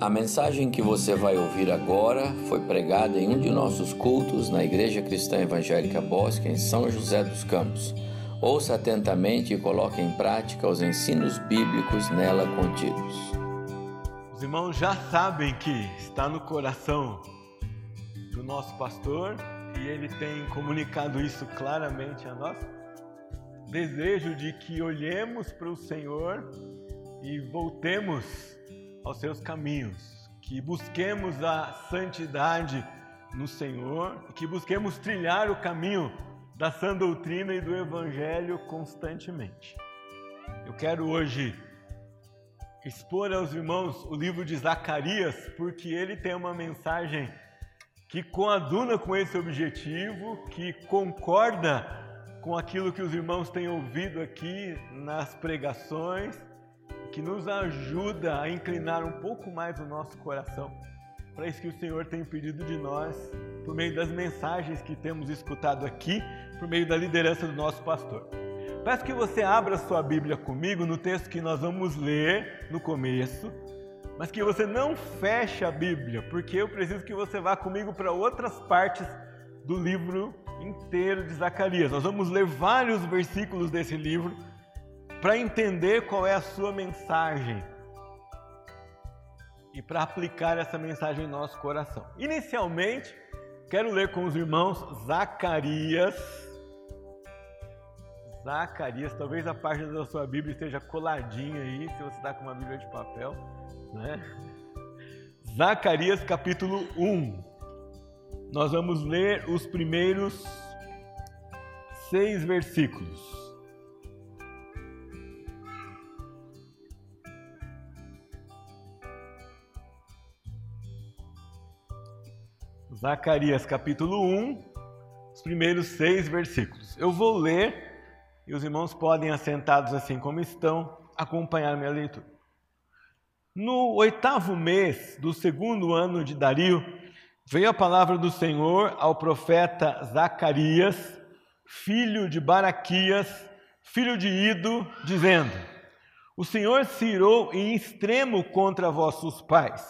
A mensagem que você vai ouvir agora foi pregada em um de nossos cultos na Igreja Cristã Evangélica Bosque, em São José dos Campos. Ouça atentamente e coloque em prática os ensinos bíblicos nela contidos. Os irmãos já sabem que está no coração do nosso pastor e ele tem comunicado isso claramente a nós. Desejo de que olhemos para o Senhor e voltemos aos seus caminhos, que busquemos a santidade no Senhor, que busquemos trilhar o caminho da sã doutrina e do Evangelho constantemente. Eu quero hoje expor aos irmãos o livro de Zacarias, porque ele tem uma mensagem que coaduna com esse objetivo, que concorda com aquilo que os irmãos têm ouvido aqui nas pregações, que nos ajuda a inclinar um pouco mais o nosso coração para isso que o Senhor tem pedido de nós, por meio das mensagens que temos escutado aqui, por meio da liderança do nosso pastor. Peço que você abra sua Bíblia comigo no texto que nós vamos ler no começo, mas que você não feche a Bíblia, porque eu preciso que você vá comigo para outras partes do livro inteiro de Zacarias. Nós vamos ler vários versículos desse livro para entender qual é a sua mensagem e para aplicar essa mensagem em nosso coração. Inicialmente, quero ler com os irmãos Zacarias. Zacarias, talvez a página da sua Bíblia esteja coladinha aí, se você está com uma Bíblia de papel, né? Zacarias capítulo 1. Nós vamos ler os primeiros seis versículos. Zacarias capítulo 1, os primeiros seis versículos. Eu vou ler e os irmãos podem, assentados assim como estão, acompanhar minha leitura. No oitavo mês do segundo ano de Dario, veio a palavra do Senhor ao profeta Zacarias, filho de Baraquias, filho de Ido, dizendo: O Senhor se irou em extremo contra vossos pais.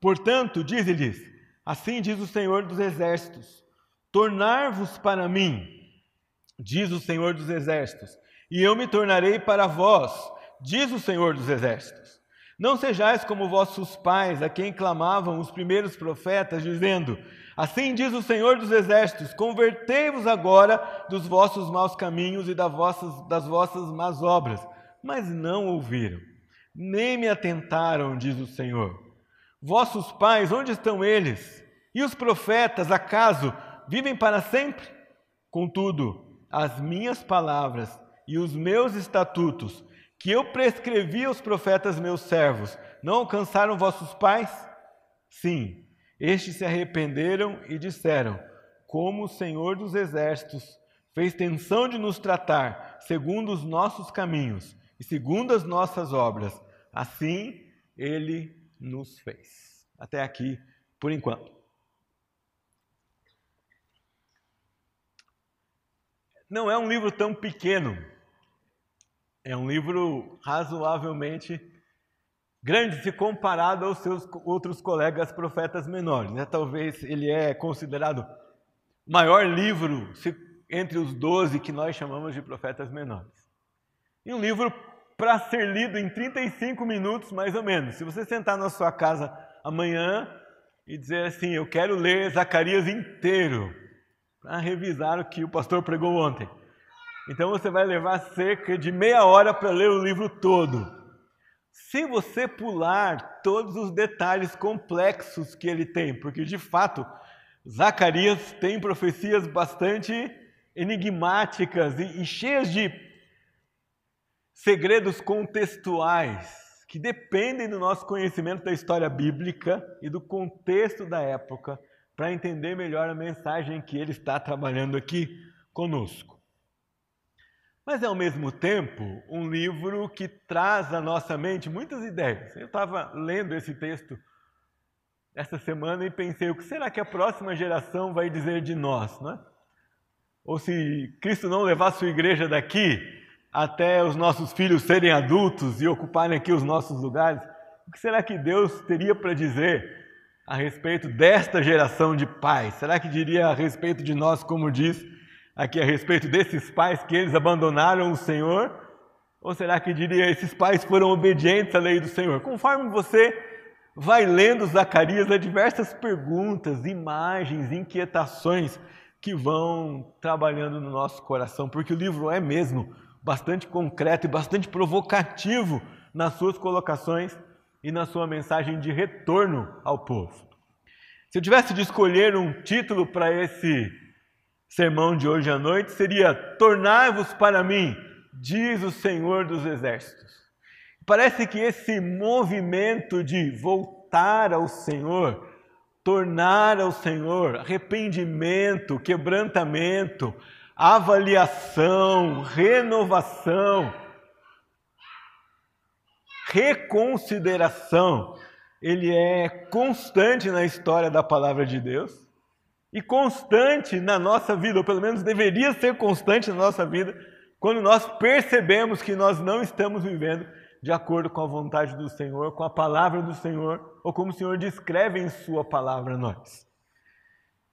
Portanto, dize-lhes: Assim diz o Senhor dos Exércitos: Tornar-vos para mim, diz o Senhor dos Exércitos, e eu me tornarei para vós, diz o Senhor dos Exércitos. Não sejais como vossos pais, a quem clamavam os primeiros profetas, dizendo: Assim diz o Senhor dos Exércitos: Convertei-vos agora dos vossos maus caminhos e das vossas, más obras. Mas não ouviram, nem me atentaram, diz o Senhor. Vossos pais, onde estão eles? E os profetas, acaso, vivem para sempre? Contudo, as minhas palavras e os meus estatutos, que eu prescrevi aos profetas meus servos, não alcançaram vossos pais? Sim, estes se arrependeram e disseram: Como o Senhor dos Exércitos fez tensão de nos tratar segundo os nossos caminhos e segundo as nossas obras, assim ele nos fez. Até aqui, por enquanto. Não é um livro tão pequeno. É um livro razoavelmente grande se comparado aos seus outros colegas profetas menores. Né? Talvez ele é considerado o maior livro entre os doze que nós chamamos de profetas menores. E um livro para ser lido em 35 minutos, mais ou menos. Se você sentar na sua casa amanhã e dizer assim: Eu quero ler Zacarias inteiro, para revisar o que o pastor pregou ontem. Então você vai levar cerca de meia hora para ler o livro todo. Se você pular todos os detalhes complexos que ele tem, porque de fato Zacarias tem profecias bastante enigmáticas e, e cheias de segredos contextuais que dependem do nosso conhecimento da história bíblica e do contexto da época para entender melhor a mensagem que ele está trabalhando aqui conosco. Mas é ao mesmo tempo um livro que traz à nossa mente muitas ideias. Eu estava lendo esse texto essa semana e pensei: o que será que a próxima geração vai dizer de nós? Não é? Ou se Cristo não levar sua igreja daqui, até os nossos filhos serem adultos e ocuparem aqui os nossos lugares, o que será que Deus teria para dizer a respeito desta geração de pais? Será que diria a respeito de nós, como diz aqui a respeito desses pais que eles abandonaram o Senhor? Ou será que diria esses pais foram obedientes à lei do Senhor? Conforme você vai lendo Zacarias, há diversas perguntas, imagens, inquietações que vão trabalhando no nosso coração, porque o livro é mesmo bastante concreto e bastante provocativo nas suas colocações e na sua mensagem de retorno ao povo. Se eu tivesse de escolher um título para esse sermão de hoje à noite, seria Tornai-vos para mim, diz o Senhor dos Exércitos. Parece que esse movimento de voltar ao Senhor, tornar ao Senhor, arrependimento, quebrantamento, avaliação, renovação, reconsideração, ele é constante na história da palavra de Deus e constante na nossa vida, ou pelo menos deveria ser constante na nossa vida, quando nós percebemos que nós não estamos vivendo de acordo com a vontade do Senhor, com a palavra do Senhor, ou como o Senhor descreve em Sua palavra a nós.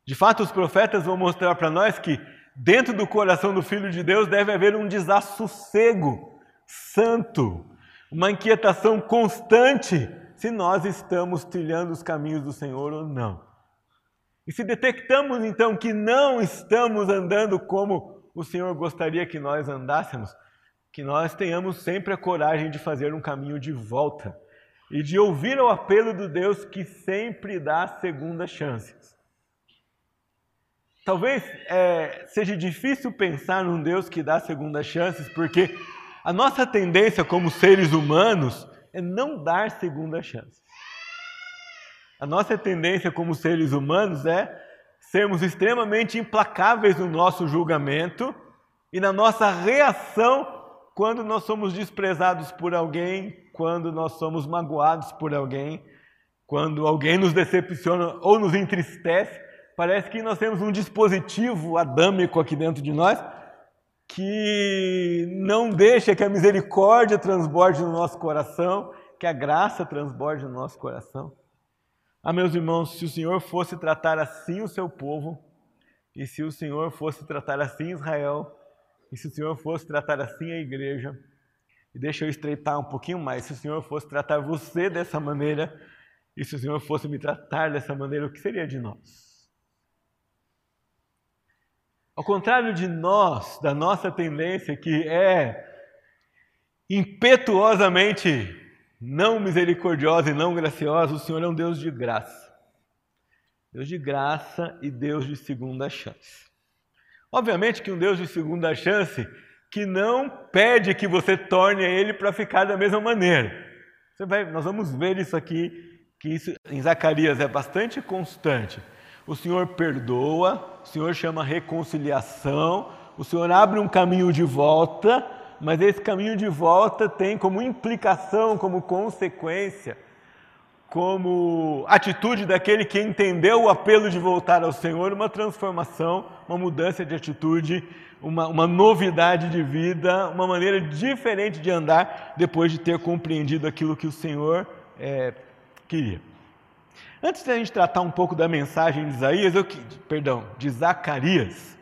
De fato, os profetas vão mostrar para nós que dentro do coração do Filho de Deus deve haver um desassossego santo, uma inquietação constante se nós estamos trilhando os caminhos do Senhor ou não. E se detectamos então que não estamos andando como o Senhor gostaria que nós andássemos, que nós tenhamos sempre a coragem de fazer um caminho de volta e de ouvir o apelo do Deus que sempre dá segundas chances. Talvez é, seja difícil pensar num Deus que dá segundas chances, porque a nossa tendência como seres humanos é não dar segundas chances. A nossa tendência como seres humanos é sermos extremamente implacáveis no nosso julgamento e na nossa reação quando nós somos desprezados por alguém, quando nós somos magoados por alguém, quando alguém nos decepciona ou nos entristece, parece que nós temos um dispositivo adâmico aqui dentro de nós que não deixa que a misericórdia transborde no nosso coração, que a graça transborde no nosso coração. Ah, meus irmãos, se o Senhor fosse tratar assim o seu povo, e se o Senhor fosse tratar assim Israel, e se o Senhor fosse tratar assim a igreja, e deixa eu estreitar um pouquinho mais, se o Senhor fosse tratar você dessa maneira, e se o Senhor fosse me tratar dessa maneira, o que seria de nós? Ao contrário de nós, da nossa tendência que é impetuosamente não misericordiosa e não graciosa, o Senhor é um Deus de graça. Deus de graça e Deus de segunda chance. Obviamente que um Deus de segunda chance que não pede que você torne ele para ficar da mesma maneira. Vai, nós vamos ver isso aqui, que isso em Zacarias é bastante constante. O Senhor perdoa, o Senhor chama reconciliação, o Senhor abre um caminho de volta, mas esse caminho de volta tem como implicação, como consequência, como atitude daquele que entendeu o apelo de voltar ao Senhor, uma transformação, uma mudança de atitude, uma, uma novidade de vida, uma maneira diferente de andar depois de ter compreendido aquilo que o Senhor é, queria. Antes de a gente tratar um pouco da mensagem de Isaías, eu, perdão, de Zacarias,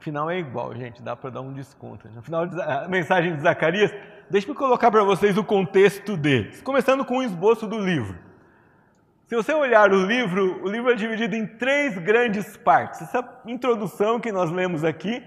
final é igual, gente, dá para dar um desconto. No final da mensagem de Zacarias, Deixe-me colocar para vocês o contexto deles, começando com o esboço do livro. Se você olhar o livro, o livro é dividido em três grandes partes. Essa introdução que nós lemos aqui,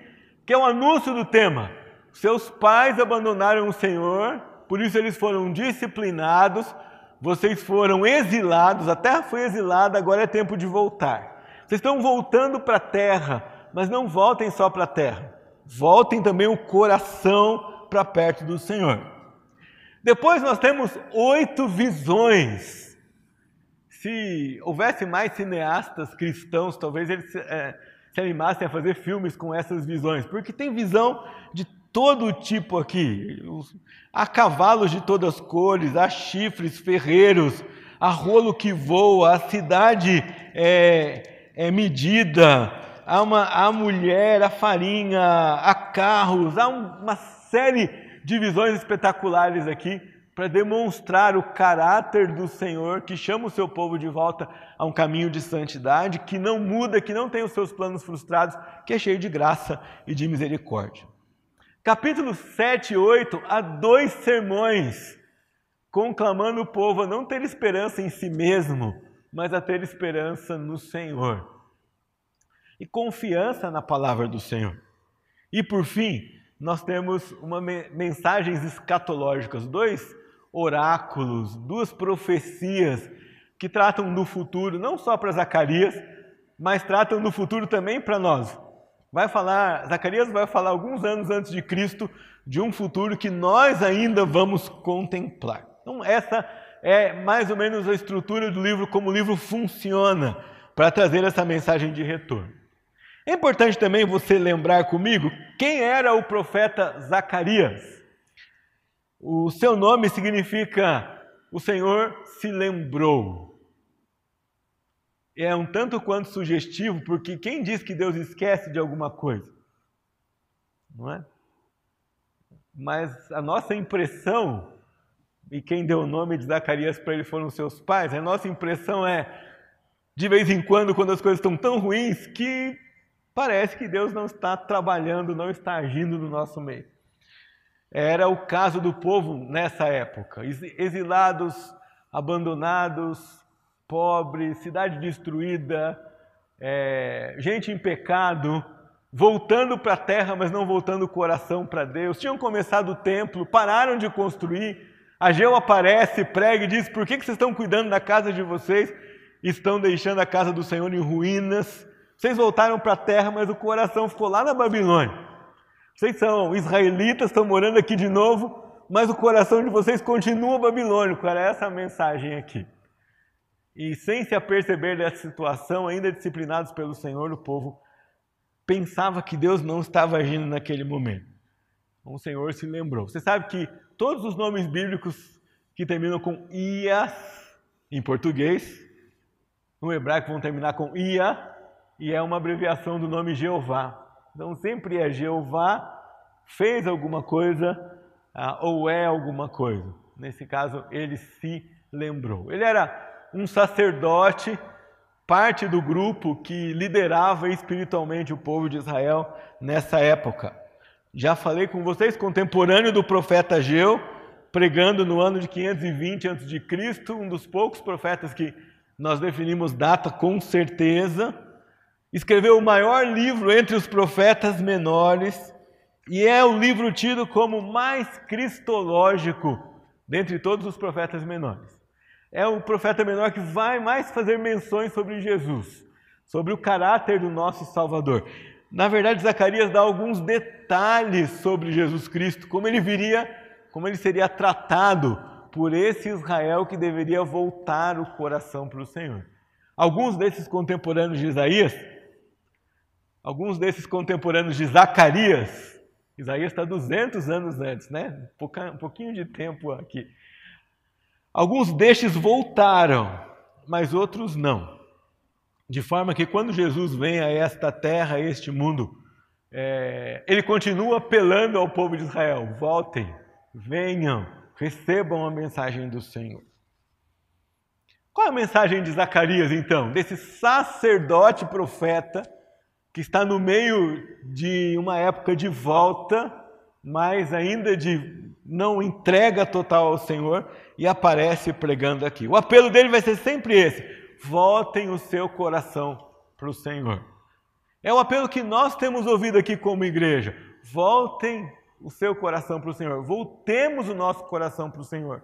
que é o um anúncio do tema. Seus pais abandonaram o Senhor, por isso eles foram disciplinados, vocês foram exilados, a terra foi exilada, agora é tempo de voltar. Vocês estão voltando para a terra, mas não voltem só para a terra. Voltem também o coração para perto do Senhor. Depois nós temos oito visões. Se houvesse mais cineastas cristãos, talvez eles é, se animassem a fazer filmes com essas visões, porque tem visão de todo tipo aqui. Há cavalos de todas as cores, há chifres, ferreiros, há rolo que voa, a cidade é, é medida, há, uma, há mulher, há farinha, há carros, há uma série de visões espetaculares aqui para demonstrar o caráter do Senhor que chama o seu povo de volta a um caminho de santidade, que não muda, que não tem os seus planos frustrados, que é cheio de graça e de misericórdia. Capítulo 7 e 8, há dois sermões conclamando o povo a não ter esperança em si mesmo, mas a ter esperança no Senhor. E confiança na palavra do Senhor. E por fim, nós temos uma mensagens escatológicas, dois oráculos, duas profecias que tratam do futuro, não só para Zacarias, mas tratam do futuro também para nós. Vai falar, Zacarias vai falar alguns anos antes de Cristo de um futuro que nós ainda vamos contemplar. Então, essa é mais ou menos a estrutura do livro, como o livro funciona para trazer essa mensagem de retorno. É importante também você lembrar comigo quem era o profeta Zacarias. O seu nome significa o Senhor se lembrou. É um tanto quanto sugestivo, porque quem diz que Deus esquece de alguma coisa? Não é? Mas a nossa impressão, e quem deu o nome de Zacarias para ele foram seus pais, a nossa impressão é, de vez em quando, quando as coisas estão tão ruins, que parece que Deus não está trabalhando, não está agindo no nosso meio. Era o caso do povo nessa época. Exilados, abandonados, pobres, cidade destruída, é, gente em pecado, voltando para a terra, mas não voltando o coração para Deus. Tinham começado o templo, pararam de construir. Ageu aparece, prega e diz: Por que, que vocês estão cuidando da casa de vocês? Estão deixando a casa do Senhor em ruínas. Vocês voltaram para a terra, mas o coração ficou lá na Babilônia. Vocês são israelitas, estão morando aqui de novo, mas o coração de vocês continua babilônico. Era essa a mensagem aqui. E sem se aperceber dessa situação, ainda disciplinados pelo Senhor, o povo pensava que Deus não estava agindo naquele momento. Então, o Senhor se lembrou. Você sabe que todos os nomes bíblicos que terminam com Ias, em português, no hebraico vão terminar com Ia, e é uma abreviação do nome Jeová. Então sempre é Jeová fez alguma coisa ah, ou é alguma coisa. Nesse caso, ele se lembrou. Ele era um sacerdote, parte do grupo que liderava espiritualmente o povo de Israel nessa época. Já falei com vocês, contemporâneo do profeta Ageu, pregando no ano de 520 a.C., um dos poucos profetas que nós definimos data com certeza escreveu o maior livro entre os profetas menores e é o livro tido como mais cristológico dentre todos os profetas menores. É o profeta menor que vai mais fazer menções sobre Jesus, sobre o caráter do nosso Salvador. Na verdade, Zacarias dá alguns detalhes sobre Jesus Cristo, como ele viria, como ele seria tratado por esse Israel que deveria voltar o coração para o Senhor. Alguns desses contemporâneos de Isaías alguns desses contemporâneos de Zacarias, Isaías está 200 anos antes, né? Um pouquinho de tempo aqui. Alguns destes voltaram, mas outros não. De forma que quando Jesus vem a esta terra, a este mundo, é, ele continua apelando ao povo de Israel: voltem, venham, recebam a mensagem do Senhor. Qual é a mensagem de Zacarias, então? Desse sacerdote profeta que está no meio de uma época de volta, mas ainda de não entrega total ao Senhor e aparece pregando aqui. O apelo dele vai ser sempre esse: voltem o seu coração para o Senhor. É o apelo que nós temos ouvido aqui como igreja. Voltem o seu coração para o Senhor. Voltemos o nosso coração para o Senhor.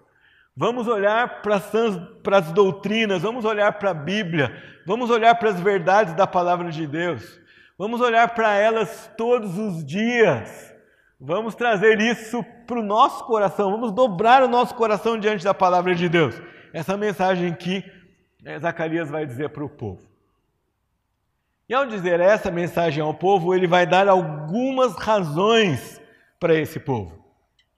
Vamos olhar para as doutrinas, vamos olhar para a Bíblia, vamos olhar para as verdades da palavra de Deus. Vamos olhar para elas todos os dias. Vamos trazer isso para o nosso coração. Vamos dobrar o nosso coração diante da palavra de Deus. Essa mensagem que né, Zacarias vai dizer para o povo. E ao dizer essa mensagem ao povo, ele vai dar algumas razões para esse povo.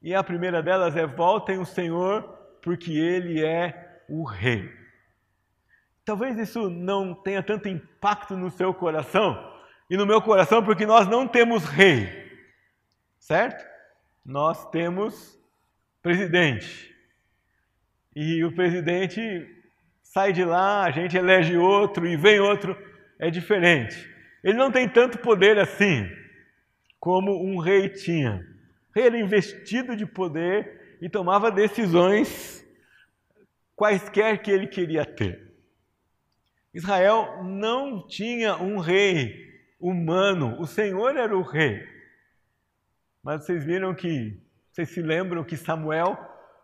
E a primeira delas é: voltem o Senhor, porque Ele é o Rei. Talvez isso não tenha tanto impacto no seu coração, e no meu coração, porque nós não temos rei, certo? Nós temos presidente. e o presidente sai de lá, a gente elege outro e vem outro, é diferente. Ele não tem tanto poder assim como um rei tinha. O rei era investido de poder e tomava decisões quaisquer que ele queria ter. Israel não tinha um rei humano, o Senhor era o rei. Mas vocês viram que, vocês se lembram que Samuel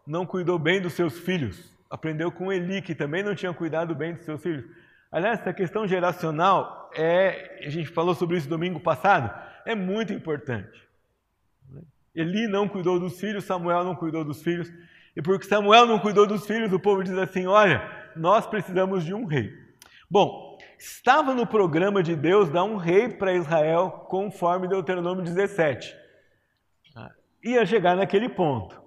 não cuidou bem dos seus filhos, aprendeu com Eli, que também não tinha cuidado bem dos seus filhos. Aliás, essa questão geracional, é, a gente falou sobre isso domingo passado, é muito importante. Eli não cuidou dos filhos, Samuel não cuidou dos filhos, e porque Samuel não cuidou dos filhos, o povo diz assim: olha, nós precisamos de um rei. Bom, estava no programa de Deus dar um rei para Israel, conforme Deuteronômio 17. Ia chegar naquele ponto,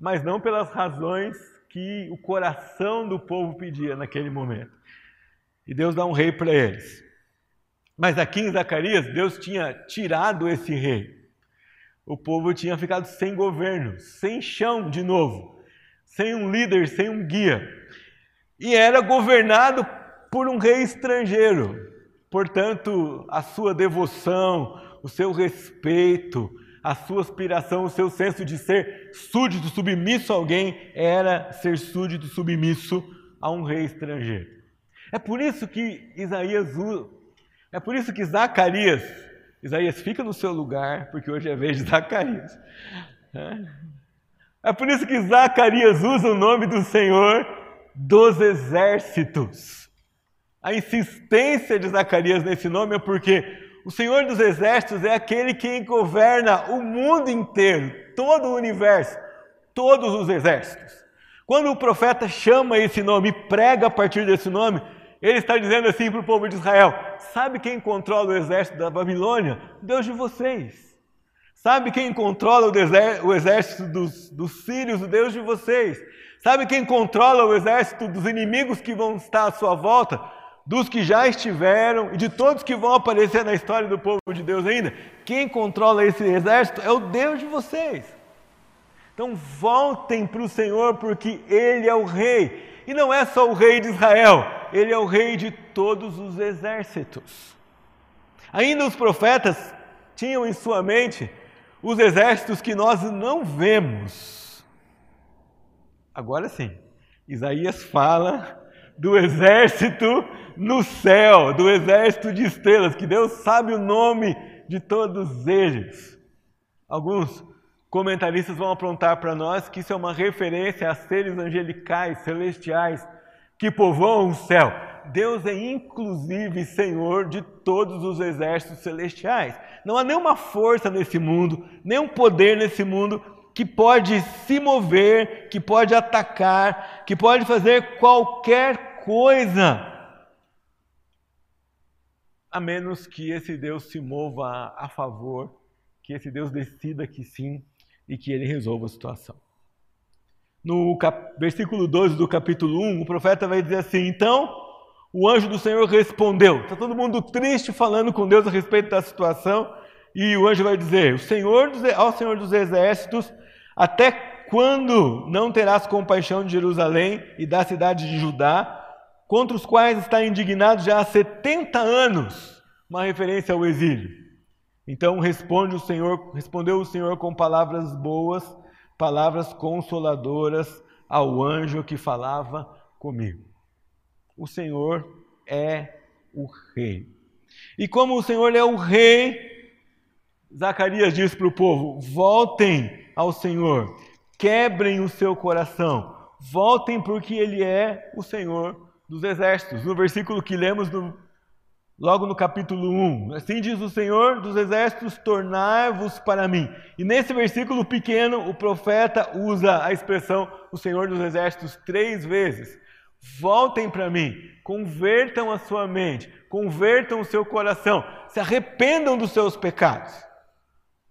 mas não pelas razões que o coração do povo pedia naquele momento. E Deus dá um rei para eles. Mas aqui em Zacarias, Deus tinha tirado esse rei. O povo tinha ficado sem governo, sem chão de novo, sem um líder, sem um guia. E era governado por um rei estrangeiro. Portanto, a sua devoção, o seu respeito, a sua aspiração, o seu senso de ser súdito, submisso a alguém, era ser súdito, submisso a um rei estrangeiro. É por isso que Isaías é por isso que Zacarias, Isaías fica no seu lugar, porque hoje é vez de Zacarias. É por isso que Zacarias usa o nome do Senhor dos exércitos. A insistência de Zacarias nesse nome é porque o Senhor dos exércitos é aquele que governa o mundo inteiro, todo o universo, todos os exércitos. Quando o profeta chama esse nome e prega a partir desse nome, ele está dizendo assim para o povo de Israel: sabe quem controla o exército da Babilônia? Deus de vocês. Sabe quem controla o, exército dos, dos sírios? O Deus de vocês. Sabe quem controla o exército dos inimigos que vão estar à sua volta? Dos que já estiveram e de todos que vão aparecer na história do povo de Deus ainda. Quem controla esse exército é o Deus de vocês. Então voltem para o Senhor, porque Ele é o Rei. E não é só o rei de Israel, ele é o rei de todos os exércitos. Ainda os profetas tinham em sua mente os exércitos que nós não vemos. Agora sim, Isaías fala do exército no céu, do exército de estrelas, que Deus sabe o nome de todos eles. Alguns comentaristas vão apontar para nós que isso é uma referência a seres angelicais, celestiais, que povoam o céu. Deus é inclusive Senhor de todos os exércitos celestiais. Não há nenhuma força nesse mundo, nenhum poder nesse mundo que pode se mover, que pode atacar, que pode fazer qualquer coisa, a menos que esse Deus se mova a favor, que esse Deus decida que sim e que ele resolva a situação. No cap... versículo 12 do capítulo 1, o profeta vai dizer assim: Então o anjo do Senhor respondeu. Está todo mundo triste falando com Deus a respeito da situação. E o anjo vai dizer: o Senhor dos... Ao Senhor dos Exércitos, até quando não terás compaixão de Jerusalém e da cidade de Judá, contra os quais está indignado já há 70 anos? Uma referência ao exílio. Então responde o Senhor, respondeu o Senhor com palavras boas, palavras consoladoras ao anjo que falava comigo. O Senhor é o rei. E como o Senhor é o rei, Zacarias diz para o povo: voltem ao Senhor, quebrem o seu coração, voltem porque Ele é o Senhor dos exércitos. No versículo que lemos no Logo no capítulo 1, assim diz o Senhor dos exércitos: tornai-vos para mim. E nesse versículo pequeno, o profeta usa a expressão o Senhor dos exércitos três vezes. Voltem para mim, convertam a sua mente, convertam o seu coração, se arrependam dos seus pecados.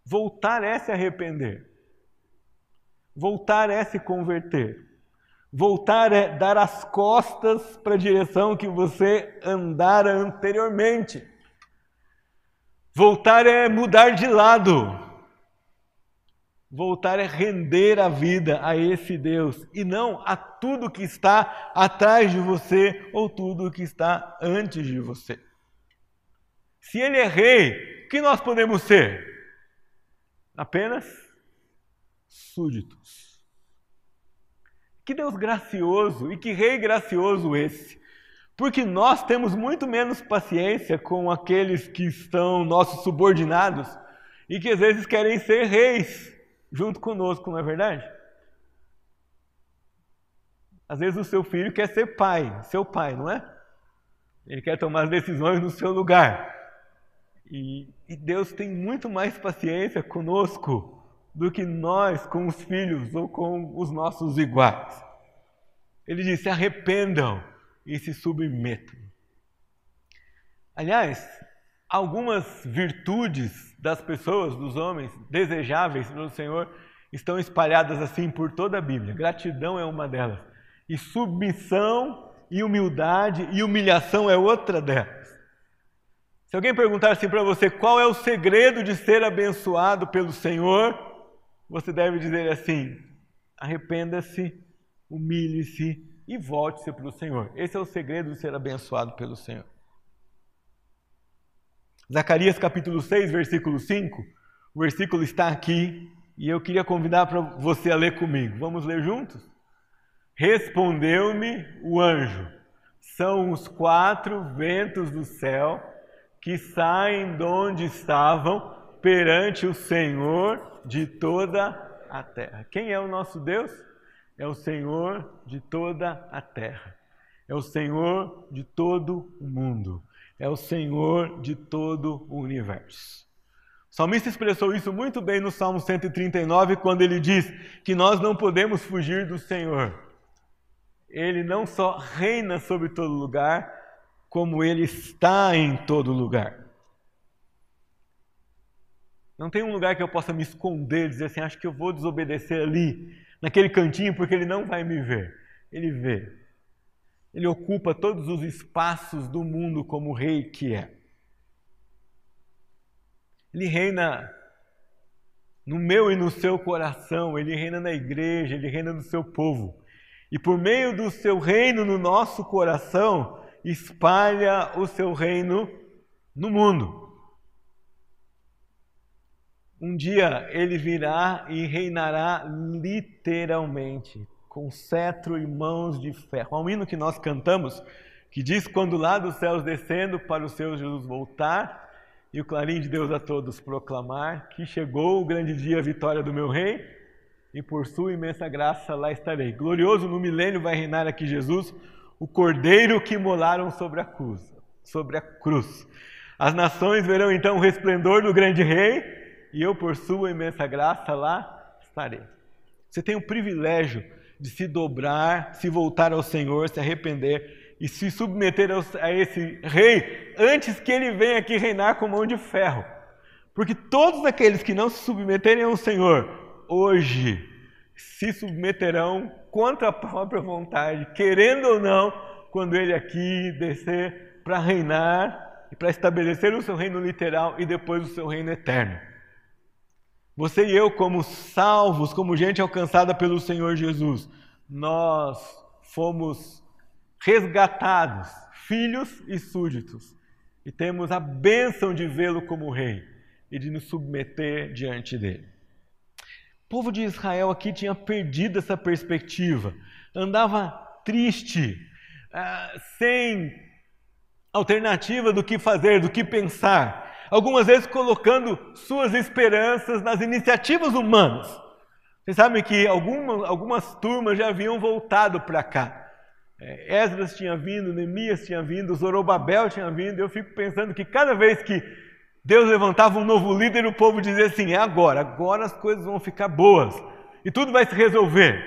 Voltar é se arrepender, voltar é se converter. Voltar é dar as costas para a direção que você andara anteriormente. Voltar é mudar de lado. Voltar é render a vida a esse Deus e não a tudo que está atrás de você ou tudo que está antes de você. Se ele é rei, o que nós podemos ser? Apenas súditos. Que Deus gracioso e que rei gracioso esse. Porque nós temos muito menos paciência com aqueles que estão nossos subordinados e que às vezes querem ser reis junto conosco, não é verdade? Às vezes o seu filho quer ser pai, seu pai, não é? Ele quer tomar as decisões no seu lugar. E, e Deus tem muito mais paciência conosco do que nós com os filhos ou com os nossos iguais. Ele diz: se arrependam e se submetam. Aliás, algumas virtudes das pessoas, dos homens, desejáveis pelo Senhor, estão espalhadas assim por toda a Bíblia. Gratidão é uma delas. E submissão e humildade e humilhação é outra delas. Se alguém perguntar assim para você qual é o segredo de ser abençoado pelo Senhor, você deve dizer assim: arrependa-se, humilhe-se e volte-se para o Senhor. Esse é o segredo de ser abençoado pelo Senhor. Zacarias capítulo 6, versículo 5. O versículo está aqui e eu queria convidar para você a ler comigo. Vamos ler juntos? Respondeu-me o anjo: São os quatro ventos do céu que saem de onde estavam perante o Senhor de toda a terra. Quem é o nosso Deus? É o Senhor de toda a terra. É o Senhor de todo o mundo. É o Senhor de todo o universo. O salmista expressou isso muito bem no Salmo 139, quando ele diz que nós não podemos fugir do Senhor. Ele não só reina sobre todo lugar, como ele está em todo lugar. Não tem um lugar que eu possa me esconder, dizer assim, acho que eu vou desobedecer ali naquele cantinho porque ele não vai me ver. Ele vê. Ele ocupa todos os espaços do mundo como rei que é. Ele reina no meu e no seu coração, ele reina na igreja, ele reina no seu povo. E por meio do seu reino no nosso coração, espalha o seu reino no mundo. Um dia ele virá e reinará literalmente, com cetro e mãos de ferro. Há um hino que nós cantamos que diz: Quando lá dos céus descendo para o seu Jesus voltar, e o clarim de Deus a todos proclamar, que chegou o grande dia, a vitória do meu rei, e por sua imensa graça lá estarei. Glorioso no milênio vai reinar aqui Jesus, o cordeiro que molaram sobre a cruz. Sobre a cruz. As nações verão então o resplendor do grande rei e eu, por sua imensa graça, lá estarei. Você tem o privilégio de se dobrar, se voltar ao Senhor, se arrepender e se submeter a esse rei antes que ele venha aqui reinar com mão de ferro. Porque todos aqueles que não se submeterem ao Senhor, hoje se submeterão contra a própria vontade, querendo ou não, quando ele aqui descer para reinar e para estabelecer o seu reino literal e depois o seu reino eterno. Você e eu, como salvos, como gente alcançada pelo Senhor Jesus, nós fomos resgatados, filhos e súditos, e temos a bênção de vê-lo como rei e de nos submeter diante dele. O povo de Israel aqui tinha perdido essa perspectiva, andava triste, ah, sem alternativa do que fazer, do que pensar algumas vezes colocando suas esperanças nas iniciativas humanas. Vocês sabem que algumas, algumas turmas já haviam voltado para cá. É, Esdras tinha vindo, Neemias tinha vindo, Zorobabel tinha vindo. Eu fico pensando que cada vez que Deus levantava um novo líder, o povo dizia assim: é agora, agora as coisas vão ficar boas e tudo vai se resolver.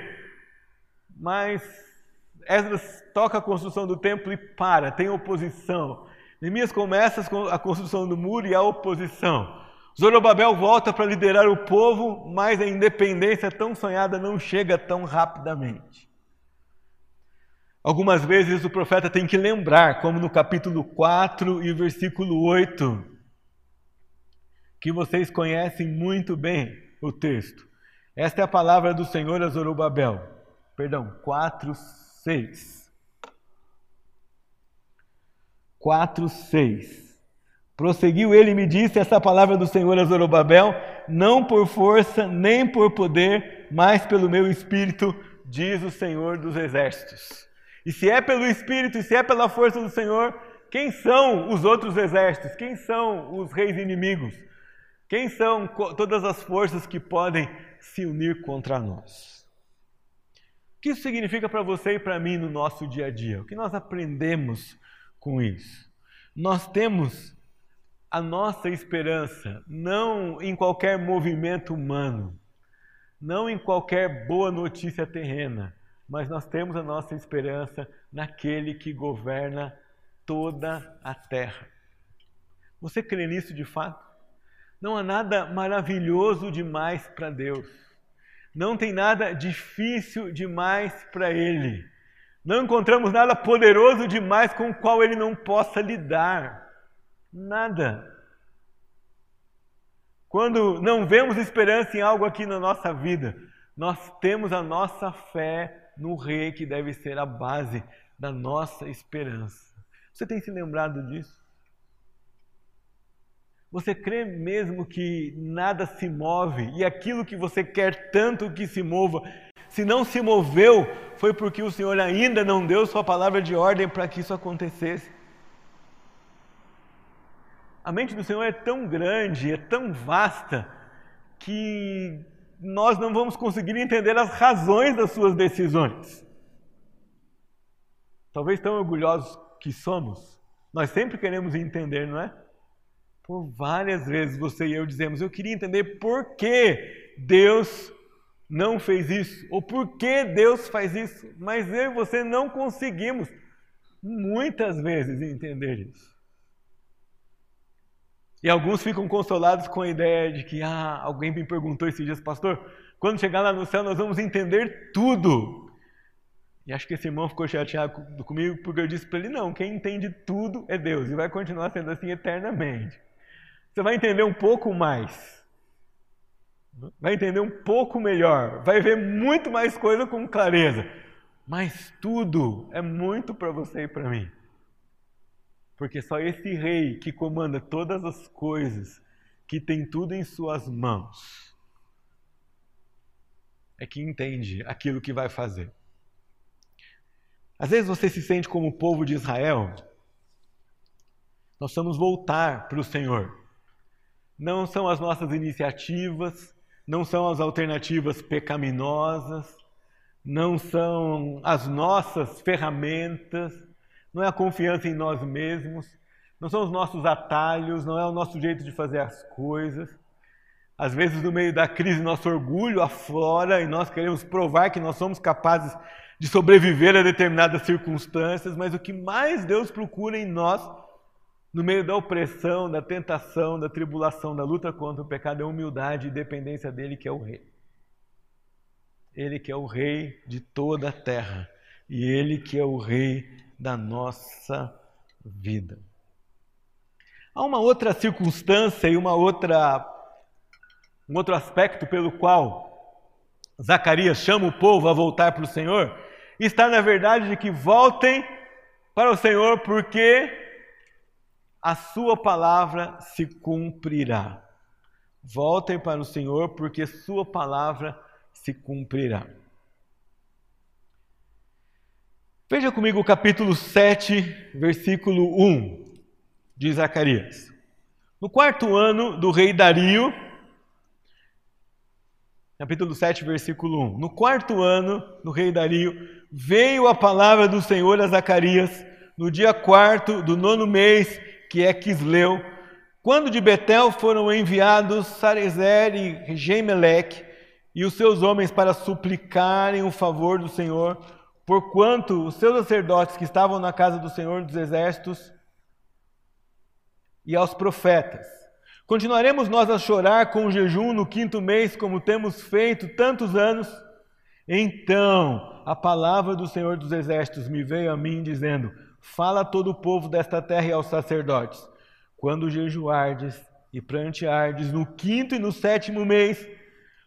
Mas Esdras toca a construção do templo e para, tem oposição. Neemias começa a construção do muro e a oposição. Zorobabel volta para liderar o povo, mas a independência tão sonhada não chega tão rapidamente. Algumas vezes o profeta tem que lembrar, como no capítulo 4 e versículo 8, que vocês conhecem muito bem o texto. Esta é a palavra do Senhor a Zorobabel. Perdão, 4, 6. 4, 6. Prosseguiu ele e me disse essa palavra do Senhor a Zorobabel, não por força nem por poder, mas pelo meu espírito, diz o Senhor dos exércitos. E se é pelo espírito e se é pela força do Senhor, quem são os outros exércitos? Quem são os reis inimigos? Quem são todas as forças que podem se unir contra nós? O que isso significa para você e para mim no nosso dia a dia? O que nós aprendemos com isso? Nós temos a nossa esperança não em qualquer movimento humano, não em qualquer boa notícia terrena, mas nós temos a nossa esperança naquele que governa toda a terra. Você crê nisso de fato? Não há nada maravilhoso demais para Deus. Não tem nada difícil demais para Ele. Não encontramos nada poderoso demais com o qual Ele não possa lidar. Nada. Quando não vemos esperança em algo aqui na nossa vida, nós temos a nossa fé no Rei que deve ser a base da nossa esperança. Você tem se lembrado disso? Você crê mesmo que nada se move e aquilo que você quer tanto que se mova, se não se moveu, foi porque o Senhor ainda não deu sua palavra de ordem para que isso acontecesse? A mente do Senhor é tão grande, é tão vasta, que nós não vamos conseguir entender as razões das suas decisões. Talvez tão orgulhosos que somos, nós sempre queremos entender, não é? Por várias vezes você e eu dizemos: Eu queria entender por que Deus não fez isso, ou por que Deus faz isso, mas eu e você não conseguimos muitas vezes entender isso. E alguns ficam consolados com a ideia de que, ah, alguém me perguntou esses dias, pastor, quando chegar lá no céu nós vamos entender tudo. E acho que esse irmão ficou chateado comigo porque eu disse para ele: não, quem entende tudo é Deus e vai continuar sendo assim eternamente. Você vai entender um pouco mais, vai entender um pouco melhor, vai ver muito mais coisa com clareza, mas tudo é muito para você e para mim. Porque só esse rei que comanda todas as coisas, que tem tudo em suas mãos, é que entende aquilo que vai fazer. Às vezes você se sente como o povo de Israel. Nós vamos voltar para o Senhor. Não são as nossas iniciativas, não são as alternativas pecaminosas, não são as nossas ferramentas, não é a confiança em nós mesmos, não são os nossos atalhos, não é o nosso jeito de fazer as coisas. Às vezes, no meio da crise, nosso orgulho aflora e nós queremos provar que nós somos capazes de sobreviver a determinadas circunstâncias, mas o que mais Deus procura em nós, no meio da opressão, da tentação, da tribulação, da luta contra o pecado, é humildade e dependência dele, que é o Rei. Ele que é o Rei de toda a terra e ele que é o Rei da nossa vida. Há uma outra circunstância e uma outra um outro aspecto pelo qual Zacarias chama o povo a voltar para o Senhor, está na verdade de que voltem para o Senhor, porque a sua palavra se cumprirá. Voltem para o Senhor, porque sua palavra se cumprirá. Veja comigo o capítulo 7, versículo 1 de Zacarias. No quarto ano do rei Dario, capítulo 7, versículo 1. No quarto ano do rei Dario, veio a palavra do Senhor a Zacarias no dia quarto do nono mês, que é Quisleu, quando de Betel foram enviados Sarezer e Gemeleque e os seus homens para suplicarem o favor do Senhor, porquanto os seus sacerdotes que estavam na casa do Senhor dos Exércitos e aos profetas Continuaremos nós a chorar com o jejum no quinto mês, como temos feito tantos anos? Então a palavra do Senhor dos Exércitos me veio a mim, dizendo: Fala a todo o povo desta terra e aos sacerdotes: Quando jejuardes e pranteardes no quinto e no sétimo mês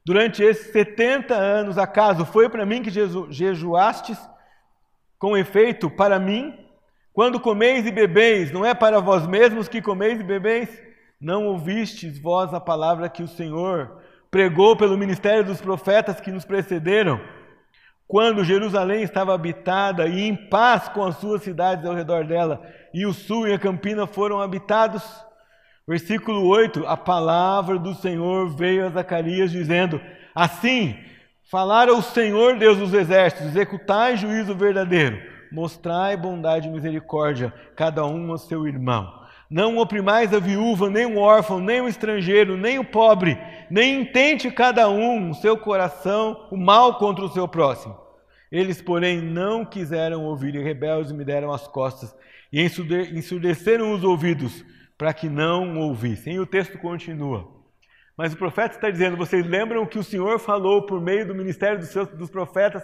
durante esses 70 anos, acaso foi para mim que jejuastes? Com efeito, para mim, quando comeis e bebeis, não é para vós mesmos que comeis e bebeis? Não ouvistes vós a palavra que o Senhor pregou pelo ministério dos profetas que nos precederam? Quando Jerusalém estava habitada e em paz com as suas cidades ao redor dela, e o sul e a campina foram habitados? Versículo 8: A palavra do Senhor veio a Zacarias dizendo: Assim falara o Senhor Deus dos exércitos, executai juízo verdadeiro, mostrai bondade e misericórdia, cada um ao seu irmão. Não oprimais a viúva, nem o órfão, nem o estrangeiro, nem o pobre, nem intente cada um o seu coração o mal contra o seu próximo. Eles, porém, não quiseram ouvir e rebeldes me deram as costas e ensurdeceram os ouvidos para que não ouvissem. E o texto continua. Mas o profeta está dizendo: vocês lembram que o Senhor falou por meio do ministério dos, seus, dos profetas?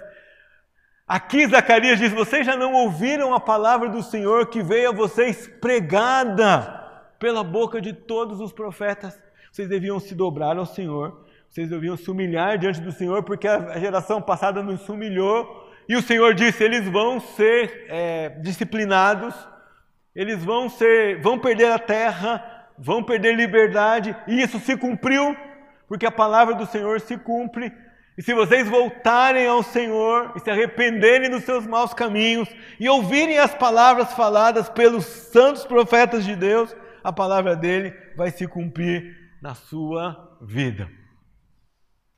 Aqui Zacarias diz: vocês já não ouviram a palavra do Senhor que veio a vocês pregada pela boca de todos os profetas. Vocês deviam se dobrar ao Senhor, vocês deviam se humilhar diante do Senhor, porque a geração passada nos humilhou. E o Senhor disse: eles vão ser é, disciplinados eles vão ser, vão perder a terra, vão perder liberdade, e isso se cumpriu, porque a palavra do Senhor se cumpre. E se vocês voltarem ao Senhor e se arrependerem dos seus maus caminhos e ouvirem as palavras faladas pelos santos profetas de Deus, a palavra dele vai se cumprir na sua vida.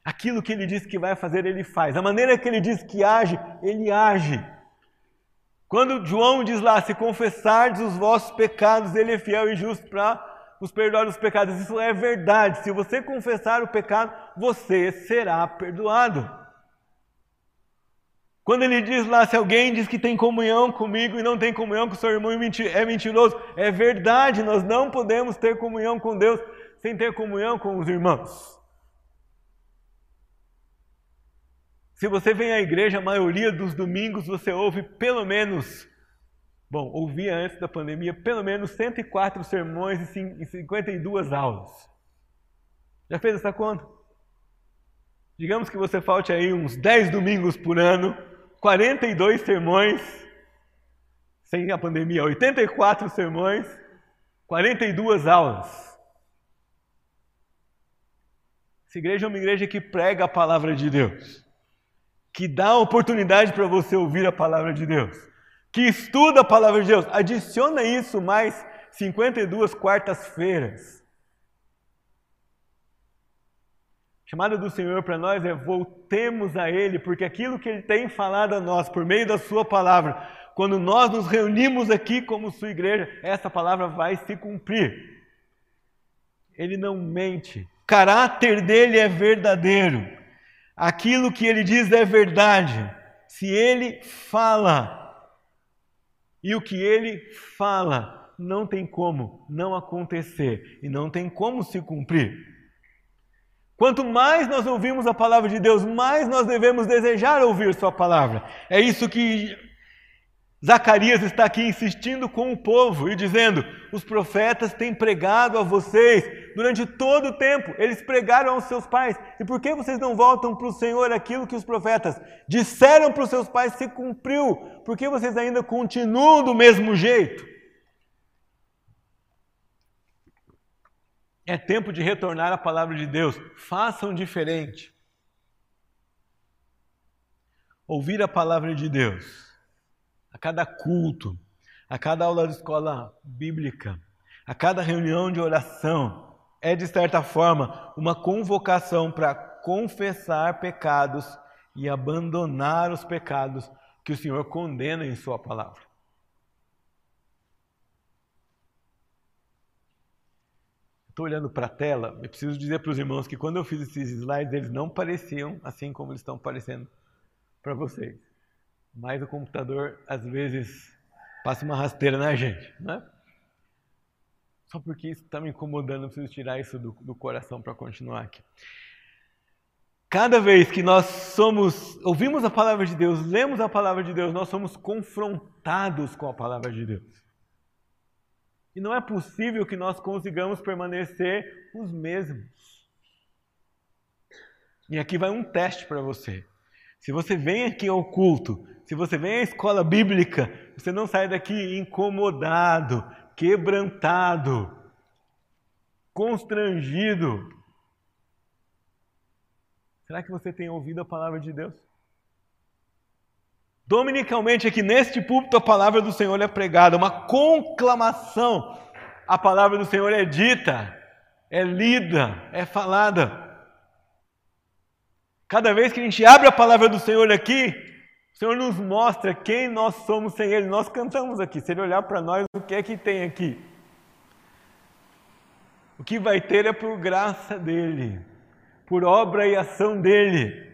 Aquilo que ele diz que vai fazer, ele faz. A maneira que ele diz que age, ele age. Quando João diz lá, se confessardes os vossos pecados, ele é fiel e justo para nos perdoar os pecados. Isso é verdade. Se você confessar o pecado, você será perdoado. Quando ele diz lá, se alguém diz que tem comunhão comigo e não tem comunhão com seu irmão é mentiroso, é verdade, nós não podemos ter comunhão com Deus sem ter comunhão com os irmãos. Se você vem à igreja, a maioria dos domingos você ouve pelo menos, bom, ouvia antes da pandemia, pelo menos 104 sermões e 52 aulas. Já fez essa conta? Digamos que você falte aí uns 10 domingos por ano, 42 sermões, sem a pandemia, 84 sermões, 42 aulas. Essa igreja é uma igreja que prega a palavra de Deus que dá oportunidade para você ouvir a palavra de Deus, que estuda a palavra de Deus. Adiciona isso mais 52 quartas-feiras. Chamada do Senhor para nós é voltemos a Ele, porque aquilo que Ele tem falado a nós por meio da Sua palavra, quando nós nos reunimos aqui como Sua igreja, essa palavra vai se cumprir. Ele não mente, o caráter dele é verdadeiro aquilo que ele diz é verdade, se ele fala, e o que ele fala não tem como não acontecer e não tem como se cumprir. Quanto mais nós ouvimos a palavra de Deus, mais nós devemos desejar ouvir Sua palavra. É isso que Zacarias está aqui insistindo com o povo e dizendo: os profetas têm pregado a vocês durante todo o tempo, eles pregaram aos seus pais. E por que vocês não voltam para o Senhor aquilo que os profetas disseram para os seus pais se cumpriu? Por que vocês ainda continuam do mesmo jeito? É tempo de retornar à palavra de Deus. Façam diferente. Ouvir a palavra de Deus a cada culto, a cada aula de escola bíblica, a cada reunião de oração, é de certa forma uma convocação para confessar pecados e abandonar os pecados que o Senhor condena em Sua palavra. Estou olhando para a tela, eu preciso dizer para os irmãos que quando eu fiz esses slides, eles não pareciam assim como eles estão parecendo para vocês mas o computador às vezes passa uma rasteira na gente, né? Só porque isso está me incomodando, eu preciso tirar isso do, do coração para continuar aqui. Cada vez que nós somos, ouvimos a palavra de Deus, lemos a palavra de Deus, nós somos confrontados com a palavra de Deus. E não é possível que nós consigamos permanecer os mesmos. E aqui vai um teste para você. Se você vem aqui ao culto, se você vem à escola bíblica, você não sai daqui incomodado, quebrantado, constrangido. Será que você tem ouvido a palavra de Deus? Dominicalmente, aqui neste púlpito, a palavra do Senhor é pregada, uma conclamação. A palavra do Senhor é dita, é lida, é falada. Cada vez que a gente abre a palavra do Senhor aqui, o Senhor nos mostra quem nós somos sem Ele. Nós cantamos aqui. Se Ele olhar para nós, o que é que tem aqui? O que vai ter é por graça dEle, por obra e ação dEle.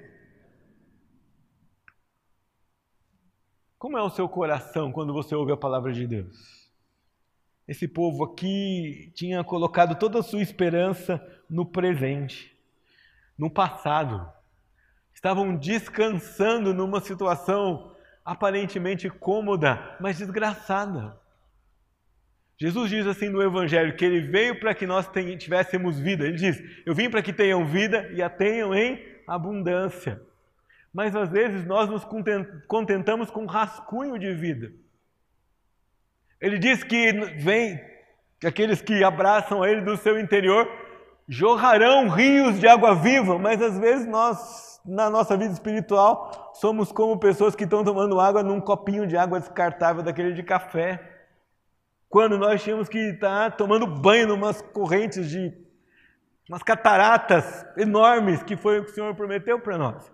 Como é o seu coração quando você ouve a palavra de Deus? Esse povo aqui tinha colocado toda a sua esperança no presente, no passado estavam descansando numa situação aparentemente cômoda, mas desgraçada. Jesus diz assim no Evangelho que ele veio para que nós tivéssemos vida. Ele diz: Eu vim para que tenham vida e a tenham em abundância. Mas às vezes nós nos contentamos com um rascunho de vida. Ele diz que vem que aqueles que abraçam ele do seu interior jorrarão rios de água viva, mas às vezes nós na nossa vida espiritual, somos como pessoas que estão tomando água num copinho de água descartável daquele de café. Quando nós tínhamos que estar tomando banho numas correntes de umas cataratas enormes, que foi o que o Senhor prometeu para nós.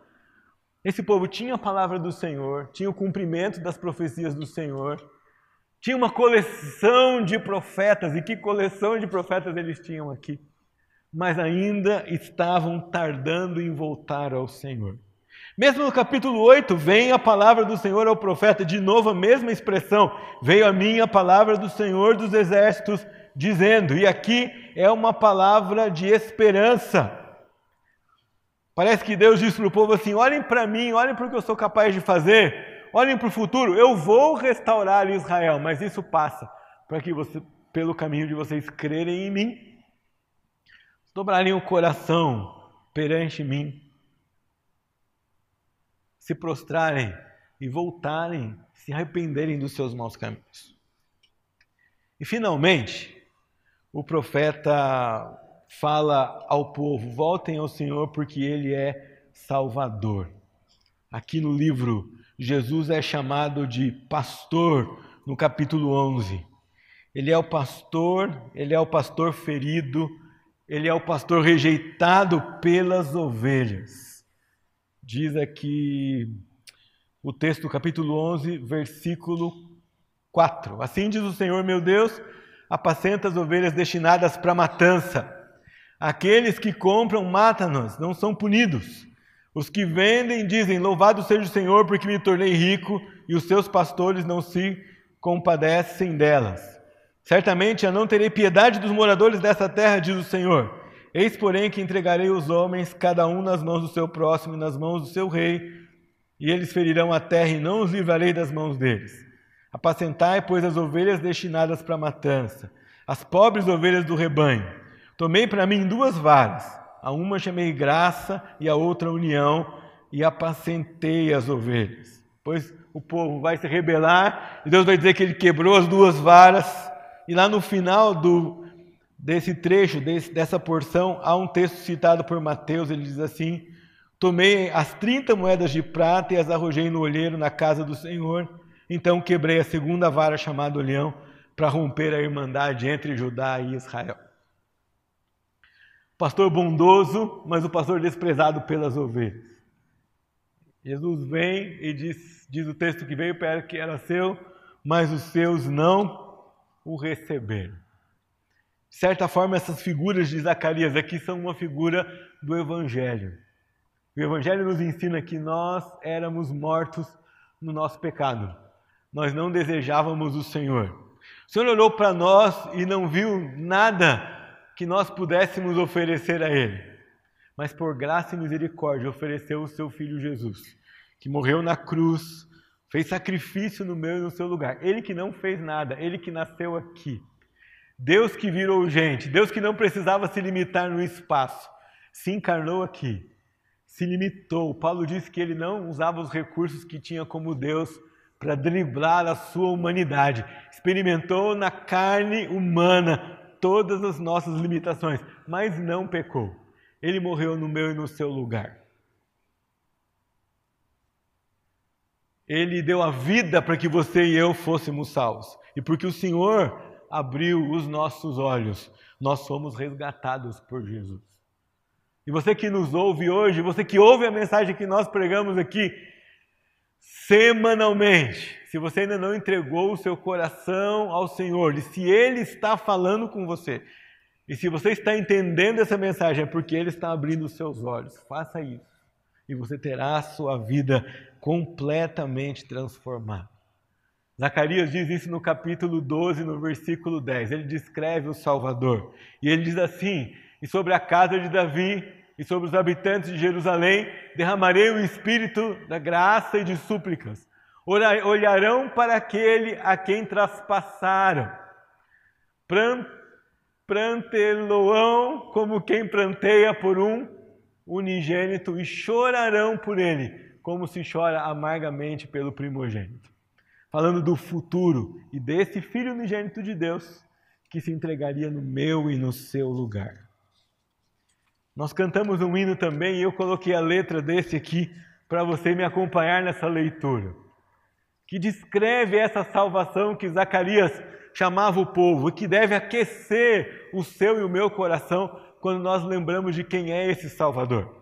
Esse povo tinha a palavra do Senhor, tinha o cumprimento das profecias do Senhor, tinha uma coleção de profetas, e que coleção de profetas eles tinham aqui mas ainda estavam tardando em voltar ao Senhor. Mesmo no capítulo 8, vem a palavra do Senhor ao profeta, de novo a mesma expressão: veio a mim a palavra do Senhor dos exércitos, dizendo, e aqui é uma palavra de esperança. Parece que Deus diz para o povo assim: olhem para mim, olhem para o que eu sou capaz de fazer, olhem para o futuro, eu vou restaurar Israel, mas isso passa para que você, pelo caminho de vocês crerem em mim dobrarem o coração perante mim, se prostrarem e voltarem, se arrependerem dos seus maus caminhos. E finalmente, o profeta fala ao povo: voltem ao Senhor, porque Ele é Salvador. Aqui no livro, Jesus é chamado de pastor, no capítulo 11. Ele é o pastor, ele é o pastor ferido, ele é o pastor rejeitado pelas ovelhas. Diz aqui o texto capítulo 11, versículo 4. Assim diz o Senhor meu Deus: apacenta as ovelhas destinadas para matança. Aqueles que compram matam-nos, não são punidos. Os que vendem dizem: Louvado seja o Senhor, porque me tornei rico, e os seus pastores não se compadecem delas. Certamente eu não terei piedade dos moradores dessa terra, diz o Senhor. Eis, porém, que entregarei os homens, cada um nas mãos do seu próximo e nas mãos do seu rei, e eles ferirão a terra, e não os livrarei das mãos deles. Apacentai, pois, as ovelhas destinadas para a matança, as pobres ovelhas do rebanho. Tomei para mim duas varas, a uma chamei graça e a outra união, e apacentei as ovelhas. Pois o povo vai se rebelar, e Deus vai dizer que ele quebrou as duas varas, e lá no final do, desse trecho, desse, dessa porção, há um texto citado por Mateus, ele diz assim: Tomei as 30 moedas de prata e as arrojei no olheiro na casa do Senhor. Então quebrei a segunda vara chamada leão para romper a irmandade entre Judá e Israel. Pastor bondoso, mas o pastor desprezado pelas ovelhas. Jesus vem e diz, diz o texto que veio para que era seu, mas os seus não o receber. De certa forma, essas figuras de Zacarias aqui são uma figura do Evangelho. O Evangelho nos ensina que nós éramos mortos no nosso pecado. Nós não desejávamos o Senhor. O Senhor olhou para nós e não viu nada que nós pudéssemos oferecer a Ele. Mas por graça e misericórdia ofereceu o seu Filho Jesus, que morreu na cruz fez sacrifício no meu e no seu lugar. Ele que não fez nada, ele que nasceu aqui. Deus que virou gente, Deus que não precisava se limitar no espaço, se encarnou aqui, se limitou. Paulo disse que ele não usava os recursos que tinha como Deus para driblar a sua humanidade. Experimentou na carne humana todas as nossas limitações, mas não pecou. Ele morreu no meu e no seu lugar. Ele deu a vida para que você e eu fôssemos salvos. E porque o Senhor abriu os nossos olhos, nós fomos resgatados por Jesus. E você que nos ouve hoje, você que ouve a mensagem que nós pregamos aqui semanalmente, se você ainda não entregou o seu coração ao Senhor, e se Ele está falando com você, e se você está entendendo essa mensagem, é porque Ele está abrindo os seus olhos. Faça isso. E você terá a sua vida completamente transformada. Zacarias diz isso no capítulo 12, no versículo 10. Ele descreve o Salvador. E ele diz assim: E sobre a casa de Davi e sobre os habitantes de Jerusalém derramarei o espírito da graça e de súplicas. Olharão para aquele a quem traspassaram. Pranteloão como quem pranteia por um unigênito e chorarão por ele, como se chora amargamente pelo primogênito falando do futuro e desse Filho unigênito de Deus que se entregaria no meu e no seu lugar. Nós cantamos um hino também e eu coloquei a letra desse aqui para você me acompanhar nessa leitura, que descreve essa salvação que Zacarias chamava o povo e que deve aquecer o seu e o meu coração quando nós lembramos de quem é esse Salvador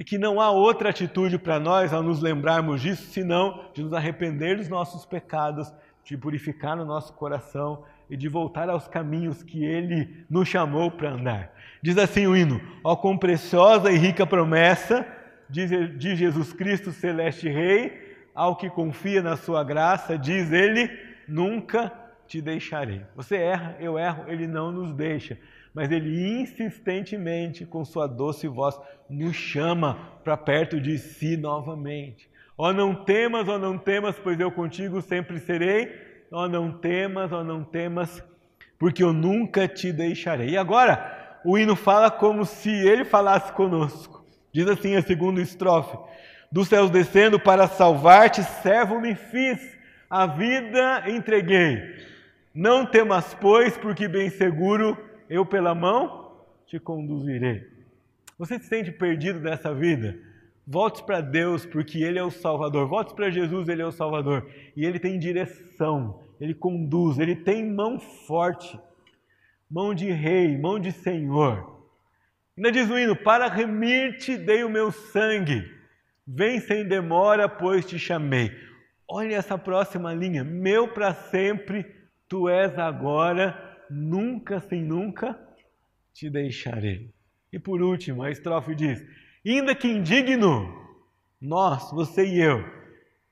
e que não há outra atitude para nós ao nos lembrarmos disso, senão de nos arrepender dos nossos pecados, de purificar no nosso coração e de voltar aos caminhos que Ele nos chamou para andar. Diz assim o hino: Ó com preciosa e rica promessa de Jesus Cristo, celeste Rei, ao que confia na Sua graça, diz Ele: Nunca te deixarei. Você erra, eu erro, Ele não nos deixa mas ele insistentemente, com sua doce voz, nos chama para perto de si novamente. Ó oh, não temas, ó oh, não temas, pois eu contigo sempre serei. Ó oh, não temas, ó não temas, porque eu nunca te deixarei. E agora, o hino fala como se ele falasse conosco. Diz assim a segunda estrofe: Dos céus descendo para salvar-te, servo me fiz, a vida entreguei. Não temas, pois, porque bem seguro eu pela mão te conduzirei. Você se sente perdido nessa vida? Volte para Deus, porque Ele é o Salvador. Volte para Jesus, Ele é o Salvador. E Ele tem direção, Ele conduz, Ele tem mão forte, mão de rei, mão de Senhor. Ainda diz o hino: Para remir-te dei o meu sangue, vem sem demora, pois te chamei. Olha essa próxima linha: Meu para sempre, tu és agora nunca sem nunca te deixarei. E por último, a estrofe diz: ainda que indigno, nós, você e eu,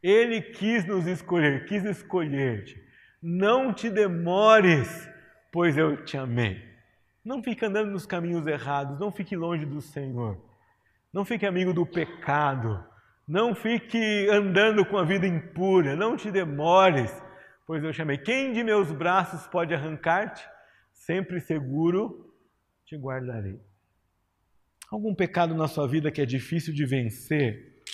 ele quis nos escolher, quis escolher-te. Não te demores, pois eu te amei. Não fique andando nos caminhos errados, não fique longe do Senhor. Não fique amigo do pecado. Não fique andando com a vida impura. Não te demores pois eu chamei. Quem de meus braços pode arrancar-te? Sempre seguro te guardarei. Algum pecado na sua vida que é difícil de vencer?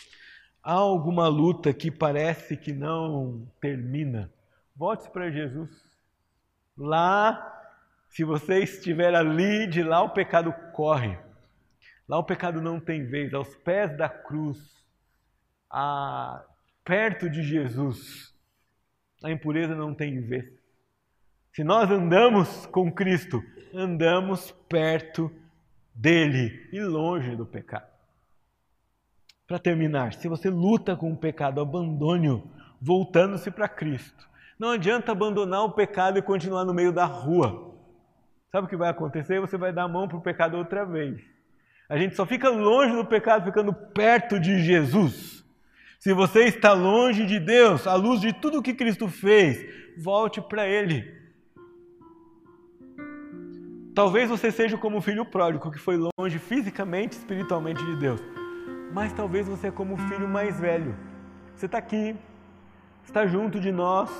Há alguma luta que parece que não termina? Volte para Jesus. Lá, se você estiver ali, de lá o pecado corre. Lá o pecado não tem vez. Aos pés da cruz, a, perto de Jesus, a impureza não tem vez. Se nós andamos com Cristo, andamos perto dele e longe do pecado. Para terminar, se você luta com o pecado, abandone-o, voltando-se para Cristo. Não adianta abandonar o pecado e continuar no meio da rua. Sabe o que vai acontecer? Você vai dar a mão para o pecado outra vez. A gente só fica longe do pecado ficando perto de Jesus. Se você está longe de Deus, à luz de tudo que Cristo fez, volte para Ele. Talvez você seja como o filho pródigo, que foi longe fisicamente, espiritualmente de Deus. Mas talvez você é como o filho mais velho. Você está aqui, está junto de nós,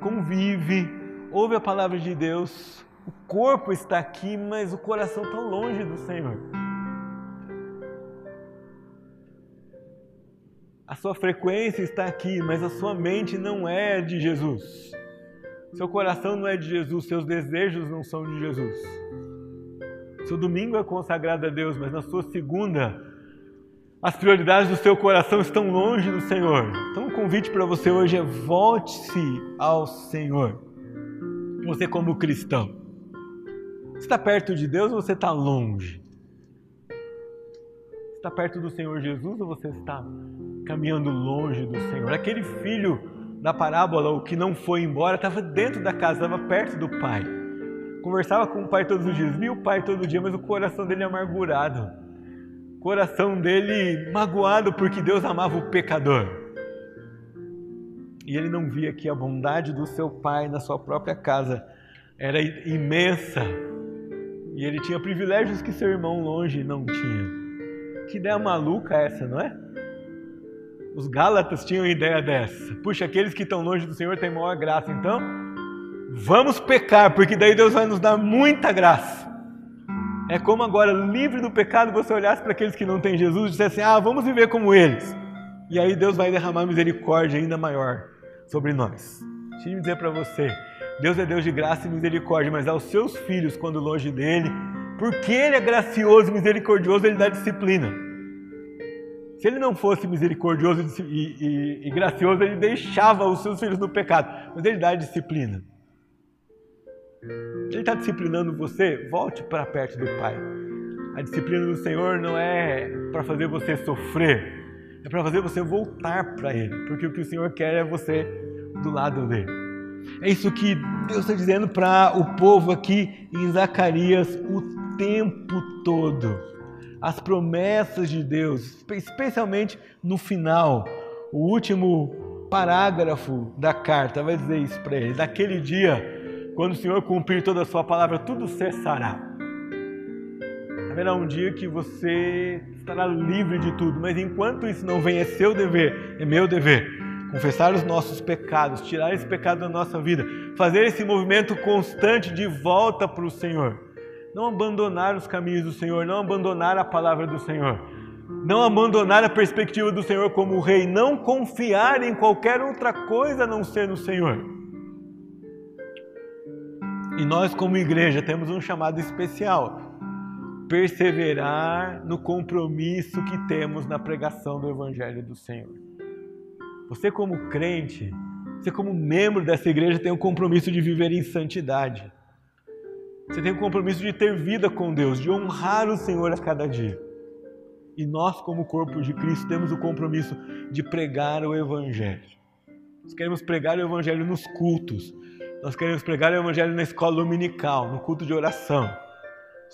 convive, ouve a palavra de Deus. O corpo está aqui, mas o coração está longe do Senhor. Sua frequência está aqui, mas a sua mente não é de Jesus. Seu coração não é de Jesus, seus desejos não são de Jesus. Seu domingo é consagrado a Deus, mas na sua segunda, as prioridades do seu coração estão longe do Senhor. Então o convite para você hoje é volte-se ao Senhor. Você como cristão. Está perto de Deus ou você está longe? Está perto do Senhor Jesus ou você está caminhando longe do Senhor? Aquele filho da parábola, o que não foi embora, estava dentro da casa, estava perto do pai conversava com o pai todos os dias, via o pai todo dia, mas o coração dele amargurado. O coração dele magoado porque Deus amava o pecador. E ele não via que a bondade do seu pai na sua própria casa era imensa. E ele tinha privilégios que seu irmão longe não tinha. Que ideia maluca essa, não é? Os Gálatas tinham ideia dessa. Puxa, aqueles que estão longe do Senhor têm maior graça. Então, Vamos pecar, porque daí Deus vai nos dar muita graça. É como agora, livre do pecado, você olhasse para aqueles que não têm Jesus e dissesse assim: ah, vamos viver como eles. E aí Deus vai derramar misericórdia ainda maior sobre nós. Deixa eu dizer para você: Deus é Deus de graça e misericórdia, mas aos seus filhos, quando longe dele, porque ele é gracioso e misericordioso, ele dá disciplina. Se ele não fosse misericordioso e, e, e gracioso, ele deixava os seus filhos no pecado, mas ele dá disciplina. Ele está disciplinando você, volte para perto do Pai. A disciplina do Senhor não é para fazer você sofrer, é para fazer você voltar para Ele, porque o que o Senhor quer é você do lado dele. É isso que Deus está dizendo para o povo aqui em Zacarias o tempo todo. As promessas de Deus, especialmente no final, o último parágrafo da carta vai dizer isso para ele. Naquele dia, quando o Senhor cumprir toda a sua palavra, tudo cessará. Haverá um dia que você estará livre de tudo, mas enquanto isso não vem, é seu dever, é meu dever, confessar os nossos pecados, tirar esse pecado da nossa vida, fazer esse movimento constante de volta para o Senhor. Não abandonar os caminhos do Senhor, não abandonar a palavra do Senhor, não abandonar a perspectiva do Senhor como Rei, não confiar em qualquer outra coisa a não ser no Senhor. E nós, como igreja, temos um chamado especial: perseverar no compromisso que temos na pregação do Evangelho do Senhor. Você, como crente, você, como membro dessa igreja, tem o compromisso de viver em santidade. Você tem o compromisso de ter vida com Deus, de honrar o Senhor a cada dia. E nós, como corpo de Cristo, temos o compromisso de pregar o Evangelho. Nós queremos pregar o Evangelho nos cultos, nós queremos pregar o Evangelho na escola dominical, no culto de oração.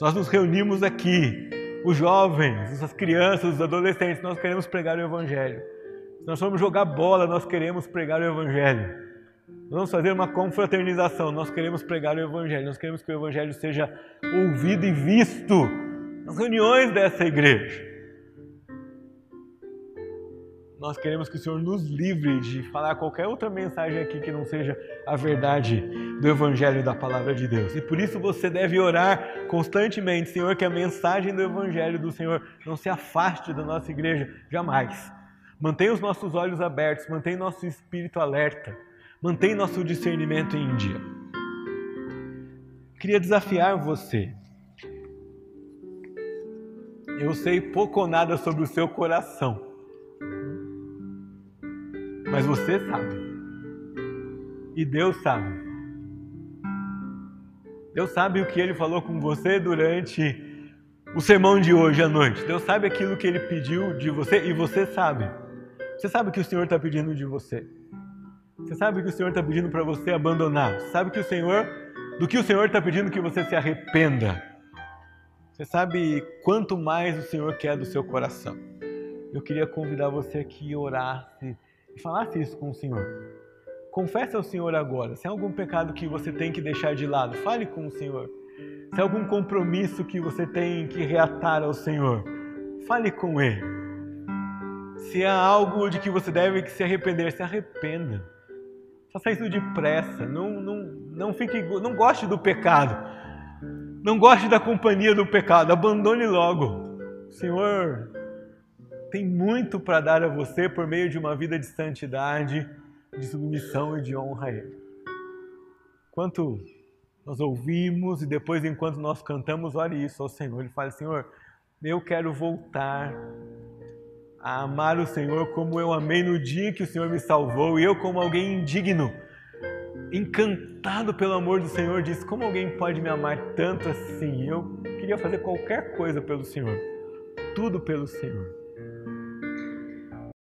Nós nos reunimos aqui, os jovens, as crianças, os adolescentes, nós queremos pregar o Evangelho. Se nós formos jogar bola, nós queremos pregar o Evangelho. Vamos fazer uma confraternização, nós queremos pregar o Evangelho, nós queremos que o Evangelho seja ouvido e visto nas reuniões dessa igreja. Nós queremos que o Senhor nos livre de falar qualquer outra mensagem aqui que não seja a verdade do Evangelho e da palavra de Deus. E por isso você deve orar constantemente, Senhor, que a mensagem do Evangelho do Senhor não se afaste da nossa igreja jamais. Mantenha os nossos olhos abertos, mantenha nosso espírito alerta, mantenha nosso discernimento em dia. Queria desafiar você. Eu sei pouco ou nada sobre o seu coração mas você sabe. E Deus sabe. Deus sabe o que ele falou com você durante o sermão de hoje à noite. Deus sabe aquilo que ele pediu de você e você sabe. Você sabe o que o Senhor está pedindo de você. Você sabe que o Senhor está pedindo para você abandonar. Você sabe que o Senhor, do que o Senhor está pedindo que você se arrependa. Você sabe quanto mais o Senhor quer do seu coração. Eu queria convidar você aqui a orar e falasse isso com o Senhor. Confesse ao Senhor agora. Se há algum pecado que você tem que deixar de lado, fale com o Senhor. Se há algum compromisso que você tem que reatar ao Senhor, fale com Ele. Se há algo de que você deve se arrepender, se arrependa. Faça isso depressa. Não, não, não, fique, não goste do pecado. Não goste da companhia do pecado. Abandone logo. Senhor, tem muito para dar a você por meio de uma vida de santidade, de submissão e de honra a Ele. Enquanto nós ouvimos e depois, enquanto nós cantamos, ore isso ao Senhor. Ele fala: Senhor, eu quero voltar a amar o Senhor como eu amei no dia que o Senhor me salvou e eu, como alguém indigno, encantado pelo amor do Senhor, disse: Como alguém pode me amar tanto assim? Eu queria fazer qualquer coisa pelo Senhor, tudo pelo Senhor.